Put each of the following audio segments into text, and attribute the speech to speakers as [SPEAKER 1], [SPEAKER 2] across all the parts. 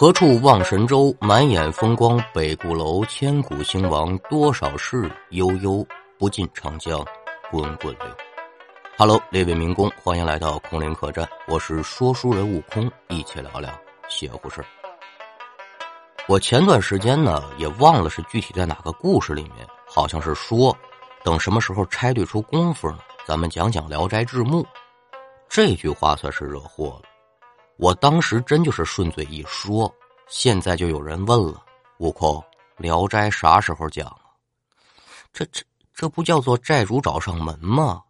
[SPEAKER 1] 何处望神州？满眼风光北固楼。千古兴亡多少事？悠悠不尽长江滚滚流。Hello，列位民工，欢迎来到空灵客栈，我是说书人悟空，一起聊聊邪乎事我前段时间呢，也忘了是具体在哪个故事里面，好像是说，等什么时候拆对出功夫呢，咱们讲讲《聊斋志异》。这句话算是惹祸了。我当时真就是顺嘴一说，现在就有人问了：“悟空，《聊斋》啥时候讲啊？”这这这不叫做债主找上门吗？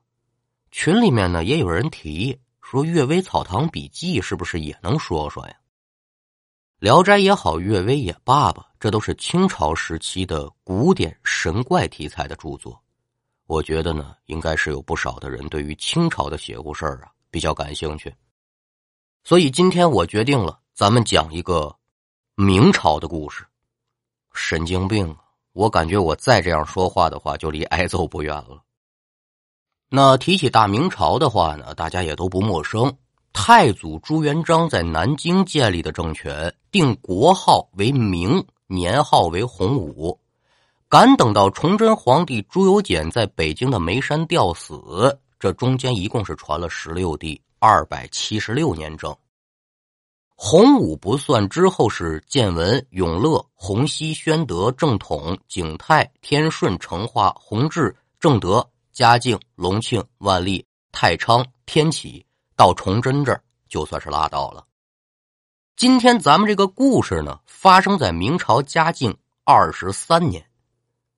[SPEAKER 1] 群里面呢也有人提说，《阅微草堂笔记》是不是也能说说呀？《聊斋》也好，《阅微》也罢吧，这都是清朝时期的古典神怪题材的著作。我觉得呢，应该是有不少的人对于清朝的邪乎事儿啊比较感兴趣。所以今天我决定了，咱们讲一个明朝的故事。神经病！我感觉我再这样说话的话，就离挨揍不远了。那提起大明朝的话呢，大家也都不陌生。太祖朱元璋在南京建立的政权，定国号为明，年号为洪武。敢等到崇祯皇帝朱由检在北京的眉山吊死，这中间一共是传了十六帝。二百七十六年整，洪武不算之后是建文、永乐、洪熙、宣德、正统、景泰、天顺、成化、弘治、正德、嘉靖、隆庆、万历、太昌、天启，到崇祯这儿就算是拉倒了。今天咱们这个故事呢，发生在明朝嘉靖二十三年，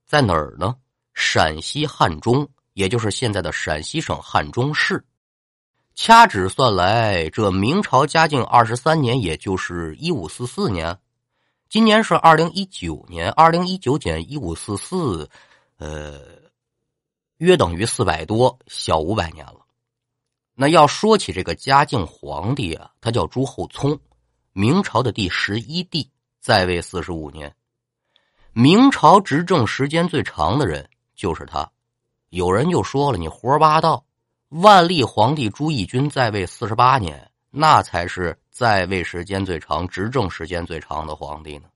[SPEAKER 1] 在哪儿呢？陕西汉中，也就是现在的陕西省汉中市。掐指算来，这明朝嘉靖二十三年，也就是一五四四年，今年是二零一九年，二零一九减一五四四，呃，约等于四百多，小五百年了。那要说起这个嘉靖皇帝啊，他叫朱厚熜，明朝的第十一帝，在位四十五年，明朝执政时间最长的人就是他。有人就说了：“你胡说八道。”万历皇帝朱翊钧在位四十八年，那才是在位时间最长、执政时间最长的皇帝呢。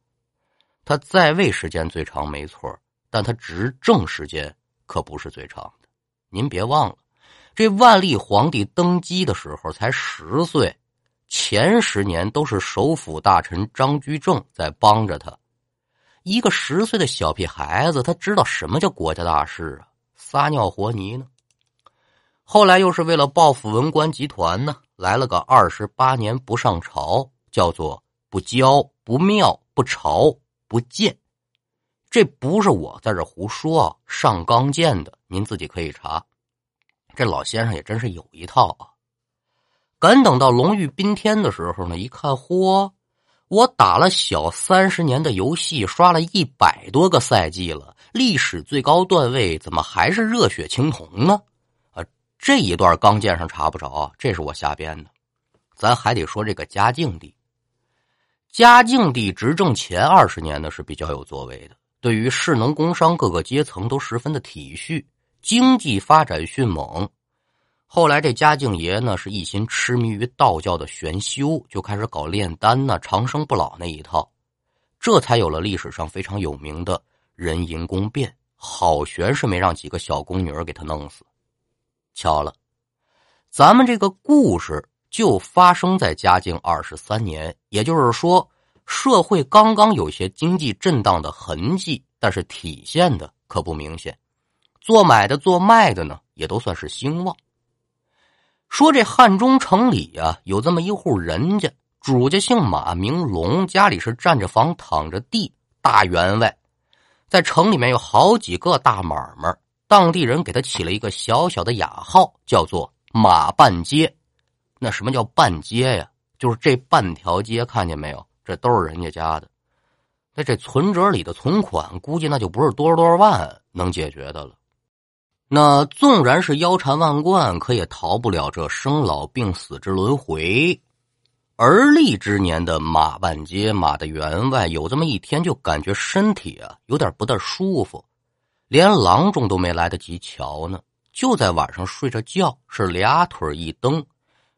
[SPEAKER 1] 他在位时间最长没错，但他执政时间可不是最长的。您别忘了，这万历皇帝登基的时候才十岁，前十年都是首辅大臣张居正在帮着他。一个十岁的小屁孩子，他知道什么叫国家大事啊？撒尿和泥呢？后来又是为了报复文官集团呢，来了个二十八年不上朝，叫做不骄不庙不朝不见。这不是我在这胡说，上纲见的，您自己可以查。这老先生也真是有一套啊！敢等到龙御宾天的时候呢，一看，嚯，我打了小三十年的游戏，刷了一百多个赛季了，历史最高段位怎么还是热血青铜呢？这一段刚剑上查不着，这是我瞎编的。咱还得说这个嘉靖帝。嘉靖帝执政前二十年呢是比较有作为的，对于士农工商各个阶层都十分的体恤，经济发展迅猛。后来这嘉靖爷呢是一心痴迷于道教的玄修，就开始搞炼丹呢、长生不老那一套，这才有了历史上非常有名的人淫宫变。好悬是没让几个小宫女儿给他弄死。巧了，咱们这个故事就发生在嘉靖二十三年，也就是说，社会刚刚有些经济震荡的痕迹，但是体现的可不明显。做买的、做卖的呢，也都算是兴旺。说这汉中城里啊，有这么一户人家，主家姓马，名龙，家里是占着房、躺着地，大员外，在城里面有好几个大买卖。当地人给他起了一个小小的雅号，叫做马半街。那什么叫半街呀？就是这半条街，看见没有？这都是人家家的。那这存折里的存款，估计那就不是多少多少万能解决的了。那纵然是腰缠万贯，可也逃不了这生老病死之轮回。而立之年的马半街，马的员外，有这么一天，就感觉身体啊有点不大舒服。连郎中都没来得及瞧呢，就在晚上睡着觉，是俩腿一蹬，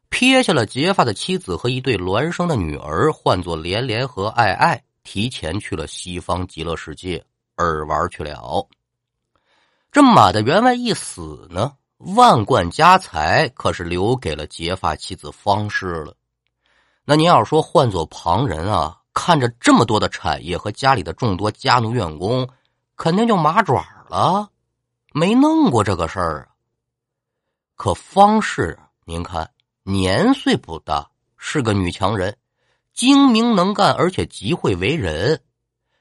[SPEAKER 1] 撇下了结发的妻子和一对孪生的女儿，唤作连连和爱爱，提前去了西方极乐世界耳玩去了。这马的员外一死呢，万贯家财可是留给了结发妻子方氏了。那您要说换做旁人啊，看着这么多的产业和家里的众多家奴员工，肯定就麻爪了，没弄过这个事儿啊。可方氏，您看。年岁不大，是个女强人，精明能干，而且极会为人。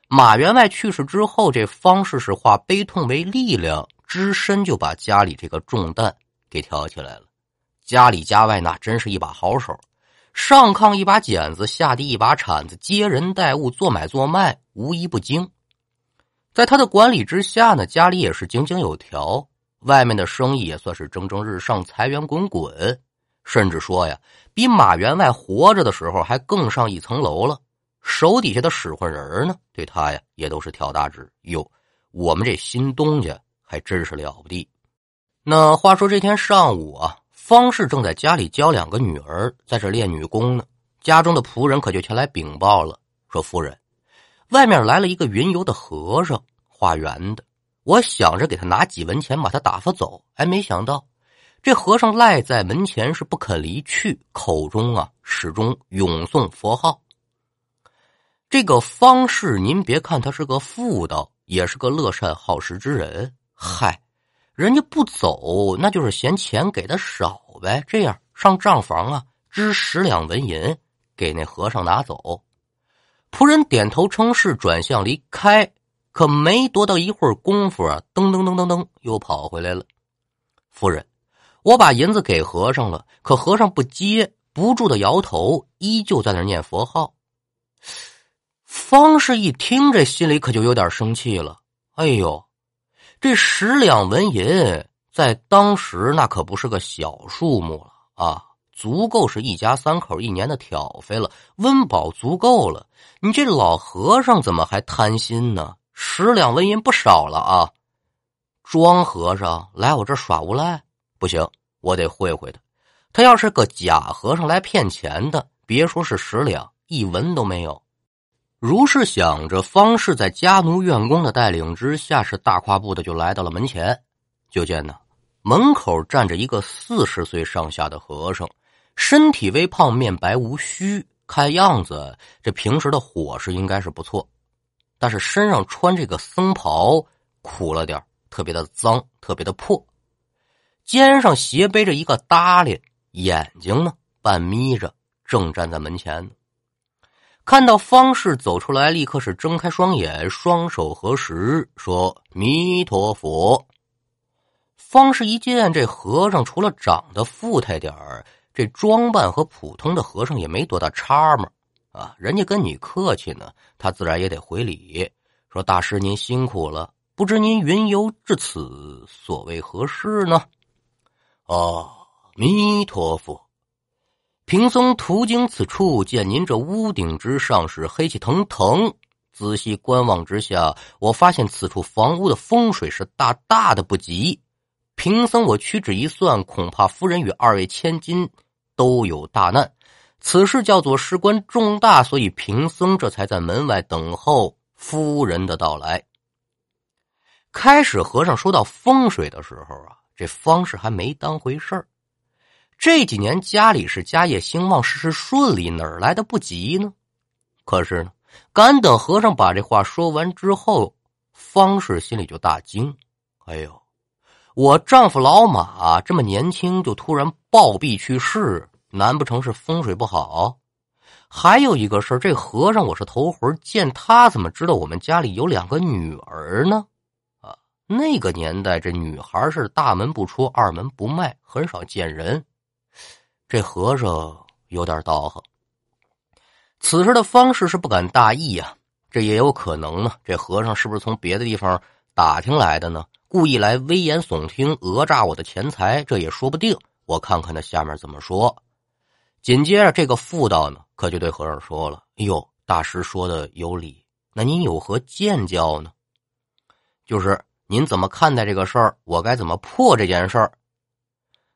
[SPEAKER 1] 马员外去世之后，这方氏是化悲痛为力量，只身就把家里这个重担给挑起来了。家里家外那真是一把好手，上炕一把剪子，下地一把铲子，接人待物，做买做卖，无一不精。在他的管理之下呢，家里也是井井有条，外面的生意也算是蒸蒸日上，财源滚滚。甚至说呀，比马员外活着的时候还更上一层楼了。手底下的使唤人呢，对他呀也都是挑大指。哟，我们这新东家还真是了不地。那话说这天上午啊，方氏正在家里教两个女儿在这练女工呢。家中的仆人可就前来禀报了，说夫人，外面来了一个云游的和尚，化缘的。我想着给他拿几文钱把他打发走，哎，没想到。这和尚赖在门前是不肯离去，口中啊始终咏诵佛号。这个方士，您别看他是个妇道，也是个乐善好施之人。嗨，人家不走，那就是嫌钱给的少呗。这样上账房啊，支十两纹银给那和尚拿走。仆人点头称是，转向离开。可没多到一会儿功夫啊，噔噔噔噔噔，又跑回来了。夫人。我把银子给和尚了，可和尚不接，不住的摇头，依旧在那念佛号。方氏一听，这心里可就有点生气了。哎呦，这十两纹银在当时那可不是个小数目了啊，足够是一家三口一年的挑费了，温饱足够了。你这老和尚怎么还贪心呢？十两纹银不少了啊！庄和尚来我这耍无赖，不行。我得会会他，他要是个假和尚来骗钱的，别说是十两，一文都没有。如是想着，方氏在家奴院工的带领之下，是大跨步的就来到了门前。就见呢，门口站着一个四十岁上下的和尚，身体微胖，面白无须，看样子这平时的伙食应该是不错，但是身上穿这个僧袍苦了点，特别的脏，特别的破。肩上斜背着一个搭裢，眼睛呢半眯着，正站在门前。看到方氏走出来，立刻是睁开双眼，双手合十，说：“弥陀佛。”方氏一见这和尚，除了长得富态点儿，这装扮和普通的和尚也没多大差嘛。啊，人家跟你客气呢，他自然也得回礼，说：“大师您辛苦了，不知您云游至此，所谓何事呢？”阿弥陀佛，贫僧途经此处，见您这屋顶之上是黑气腾腾。仔细观望之下，我发现此处房屋的风水是大大的不吉。贫僧我屈指一算，恐怕夫人与二位千金都有大难。此事叫做事关重大，所以贫僧这才在门外等候夫人的到来。开始和尚说到风水的时候啊。这方氏还没当回事儿，这几年家里是家业兴旺，事事顺利，哪儿来的不吉呢？可是呢，敢等和尚把这话说完之后，方氏心里就大惊：“哎呦，我丈夫老马这么年轻就突然暴毙去世，难不成是风水不好？还有一个事儿，这和尚我是头回见，他怎么知道我们家里有两个女儿呢？”啊那个年代，这女孩是大门不出，二门不迈，很少见人。这和尚有点道行。此时的方式是不敢大意呀，这也有可能呢。这和尚是不是从别的地方打听来的呢？故意来危言耸听，讹诈我的钱财，这也说不定。我看看他下面怎么说。紧接着，这个妇道呢，可就对和尚说了：“哎呦，大师说的有理，那您有何见教呢？”就是。您怎么看待这个事儿？我该怎么破这件事儿？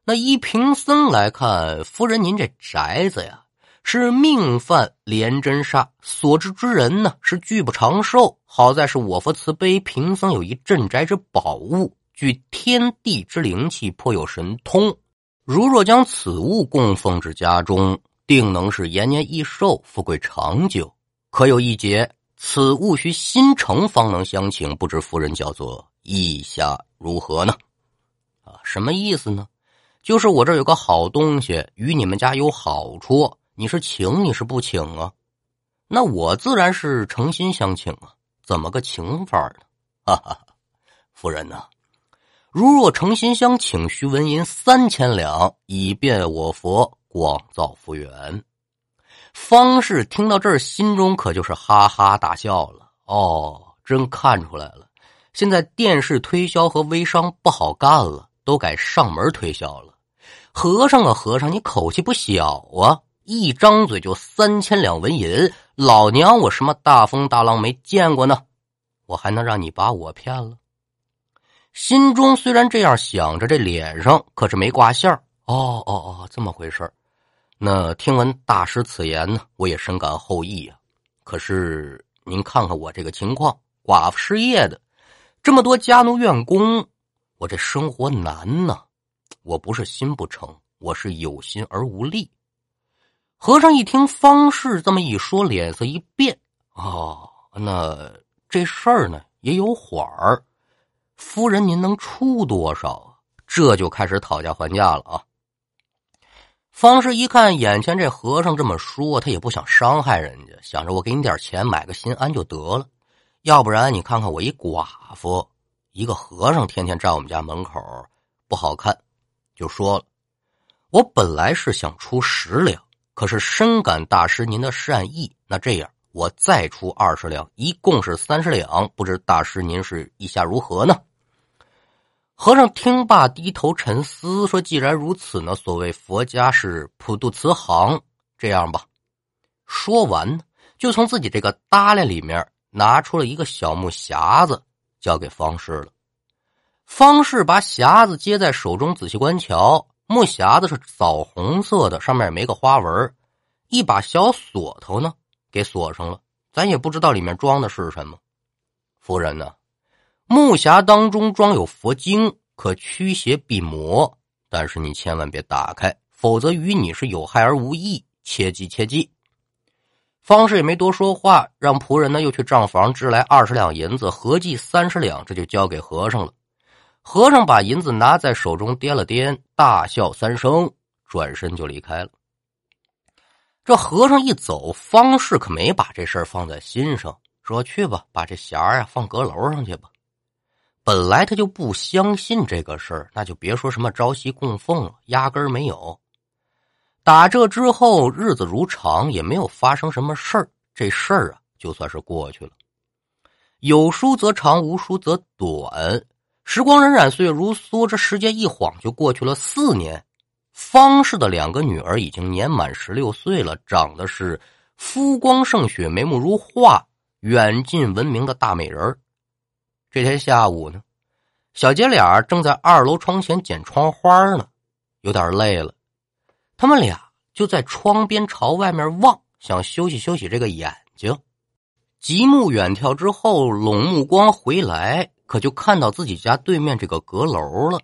[SPEAKER 1] 那依贫僧来看，夫人您这宅子呀，是命犯连真煞，所知之人呢是拒不长寿。好在是我佛慈悲，贫僧有一镇宅之宝物，具天地之灵气，颇有神通。如若将此物供奉至家中，定能是延年益寿、富贵长久。可有一节，此物需心诚方能相请，不知夫人叫做意下如何呢？啊，什么意思呢？就是我这有个好东西，与你们家有好处，你是请你是不请啊？那我自然是诚心相请啊！怎么个请法呢？哈哈，夫人呐，如若诚心相请，需纹银三千两，以便我佛广造福缘。方士听到这儿，心中可就是哈哈大笑了。哦，真看出来了，现在电视推销和微商不好干了，都改上门推销了。和尚啊，和尚，你口气不小啊！一张嘴就三千两纹银，老娘我什么大风大浪没见过呢？我还能让你把我骗了？心中虽然这样想着，这脸上可是没挂线哦哦哦，这么回事那听闻大师此言呢，我也深感后意啊。可是您看看我这个情况，寡妇失业的，这么多家奴院工，我这生活难呢。我不是心不成，我是有心而无力。和尚一听方士这么一说，脸色一变。哦，那这事儿呢也有缓儿。夫人，您能出多少啊？这就开始讨价还价了啊！方氏一看眼前这和尚这么说，他也不想伤害人家，想着我给你点钱买个心安就得了。要不然你看看我一寡妇，一个和尚天天站我们家门口，不好看。就说了，我本来是想出十两，可是深感大师您的善意，那这样我再出二十两，一共是三十两，不知大师您是意下如何呢？和尚听罢，低头沉思，说：“既然如此呢，所谓佛家是普度慈航，这样吧。”说完呢，就从自己这个搭裢里面拿出了一个小木匣子，交给方士了。方士把匣子接在手中，仔细观瞧。木匣子是枣红色的，上面也没个花纹。一把小锁头呢，给锁上了。咱也不知道里面装的是什么。夫人呢，木匣当中装有佛经，可驱邪避魔。但是你千万别打开，否则与你是有害而无益。切记切记。方氏也没多说话，让仆人呢又去账房支来二十两银子，合计三十两，这就交给和尚了。和尚把银子拿在手中掂了掂，大笑三声，转身就离开了。这和尚一走，方士可没把这事儿放在心上，说：“去吧，把这匣儿啊放阁楼上去吧。”本来他就不相信这个事儿，那就别说什么朝夕供奉了，压根儿没有。打这之后，日子如常，也没有发生什么事儿，这事儿啊就算是过去了。有书则长，无书则短。时光荏苒，岁月如梭，这时间一晃就过去了四年。方氏的两个女儿已经年满十六岁了，长得是肤光胜雪，眉目如画，远近闻名的大美人这天下午呢，小姐俩正在二楼窗前剪窗花呢，有点累了，他们俩就在窗边朝外面望，想休息休息这个眼睛。极目远眺之后，拢目光回来。可就看到自己家对面这个阁楼了，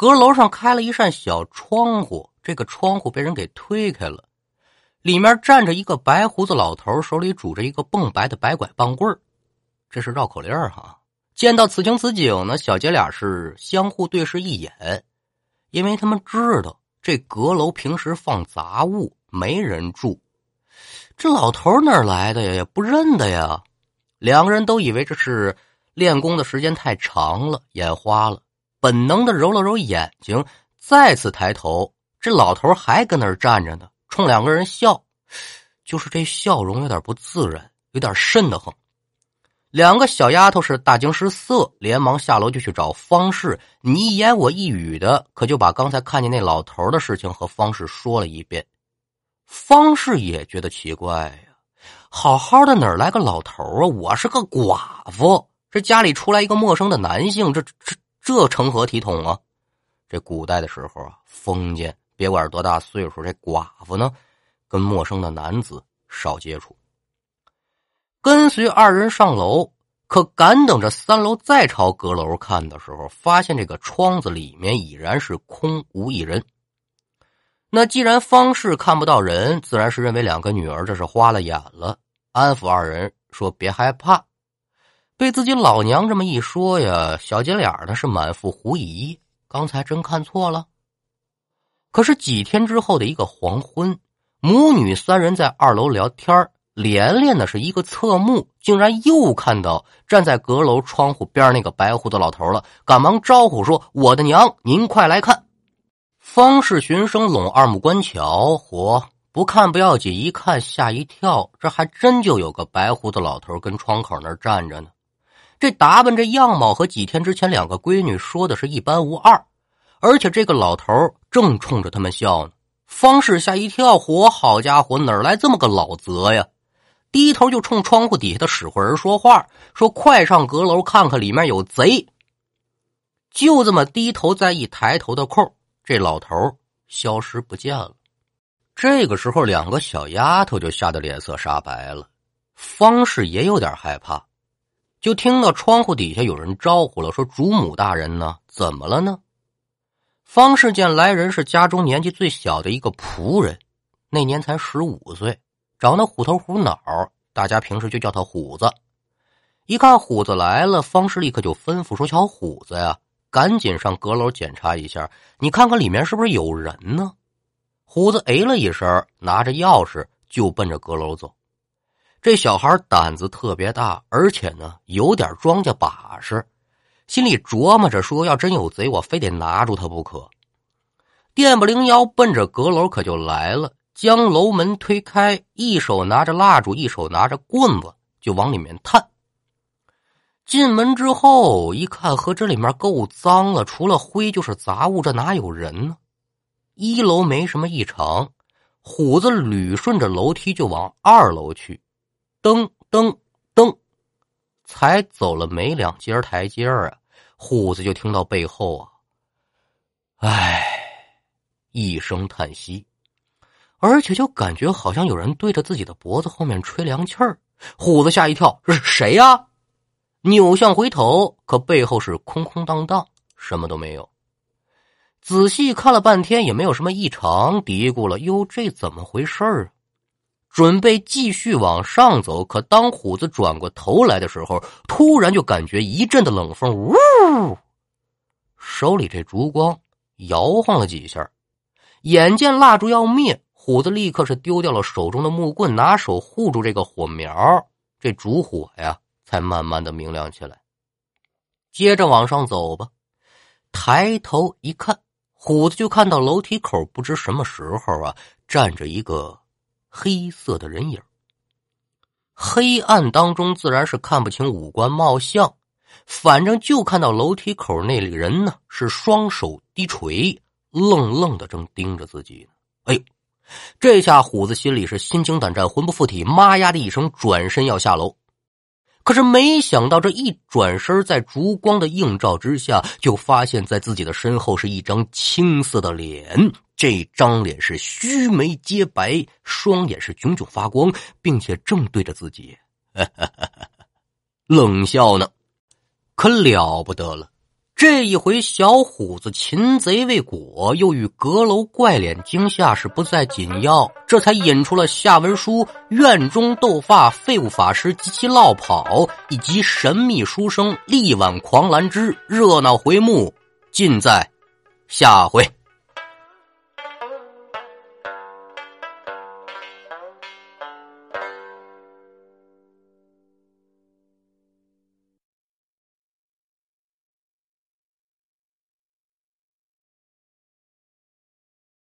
[SPEAKER 1] 阁楼上开了一扇小窗户，这个窗户被人给推开了，里面站着一个白胡子老头，手里拄着一个蹦白的白拐棒棍这是绕口令哈。见到此情此景呢，小姐俩是相互对视一眼，因为他们知道这阁楼平时放杂物，没人住，这老头哪来的呀？也不认得呀。两个人都以为这是。练功的时间太长了，眼花了，本能的揉了揉眼睛，再次抬头，这老头还跟那儿站着呢，冲两个人笑，就是这笑容有点不自然，有点瘆得慌。两个小丫头是大惊失色，连忙下楼就去找方氏，你一言我一语的，可就把刚才看见那老头的事情和方氏说了一遍。方氏也觉得奇怪呀，好好的哪儿来个老头啊？我是个寡妇。这家里出来一个陌生的男性，这这这成何体统啊？这古代的时候啊，封建，别管多大岁数，这寡妇呢，跟陌生的男子少接触。跟随二人上楼，可赶等着三楼再朝阁楼看的时候，发现这个窗子里面已然是空无一人。那既然方氏看不到人，自然是认为两个女儿这是花了眼了，安抚二人说别害怕。被自己老娘这么一说呀，小姐俩呢是满腹狐疑。刚才真看错了。可是几天之后的一个黄昏，母女三人在二楼聊天连连的是一个侧目，竟然又看到站在阁楼窗户边那个白胡子老头了，赶忙招呼说：“我的娘，您快来看！”方氏循声拢二目观瞧，嚯，不看不要紧，一看吓一跳，这还真就有个白胡子老头跟窗口那站着呢。这打扮、这样貌和几天之前两个闺女说的是一般无二，而且这个老头正冲着他们笑呢。方氏吓一跳，嚯好家伙，哪来这么个老贼呀？低头就冲窗户底下的使唤人说话，说：“快上阁楼看看，里面有贼。”就这么低头再一抬头的空，这老头消失不见了。这个时候，两个小丫头就吓得脸色煞白了，方氏也有点害怕。就听到窗户底下有人招呼了，说：“主母大人呢？怎么了呢？”方氏见来人是家中年纪最小的一个仆人，那年才十五岁，长得虎头虎脑，大家平时就叫他虎子。一看虎子来了，方氏立刻就吩咐说：“小虎子呀，赶紧上阁楼检查一下，你看看里面是不是有人呢？”虎子哎了一声，拿着钥匙就奔着阁楼走。这小孩胆子特别大，而且呢有点庄稼把式，心里琢磨着说：要真有贼，我非得拿住他不可。电不灵腰，奔着阁楼可就来了，将楼门推开，一手拿着蜡烛，一手拿着棍子，就往里面探。进门之后一看，和这里面够脏了，除了灰就是杂物，这哪有人呢？一楼没什么异常，虎子捋顺着楼梯就往二楼去。噔噔噔，才走了没两阶台阶啊，虎子就听到背后啊，唉，一声叹息，而且就感觉好像有人对着自己的脖子后面吹凉气儿。虎子吓一跳，这是谁呀？扭向回头，可背后是空空荡荡，什么都没有。仔细看了半天，也没有什么异常，嘀咕了：“哟，这怎么回事儿？”准备继续往上走，可当虎子转过头来的时候，突然就感觉一阵的冷风，呜！手里这烛光摇晃了几下，眼见蜡烛要灭，虎子立刻是丢掉了手中的木棍，拿手护住这个火苗，这烛火呀才慢慢的明亮起来。接着往上走吧，抬头一看，虎子就看到楼梯口不知什么时候啊站着一个。黑色的人影，黑暗当中自然是看不清五官貌相，反正就看到楼梯口那里人呢，是双手低垂，愣愣的正盯着自己。哎呦，这下虎子心里是心惊胆战，魂不附体，妈呀的一声转身要下楼。可是没想到，这一转身，在烛光的映照之下，就发现，在自己的身后是一张青色的脸。这张脸是须眉皆白，双眼是炯炯发光，并且正对着自己，冷笑呢。可了不得了！这一回，小虎子擒贼未果，又遇阁楼怪脸惊吓，是不再紧要，这才引出了下文书院中斗发废物法师及其落跑，以及神秘书生力挽狂澜之热闹回目，尽在下回。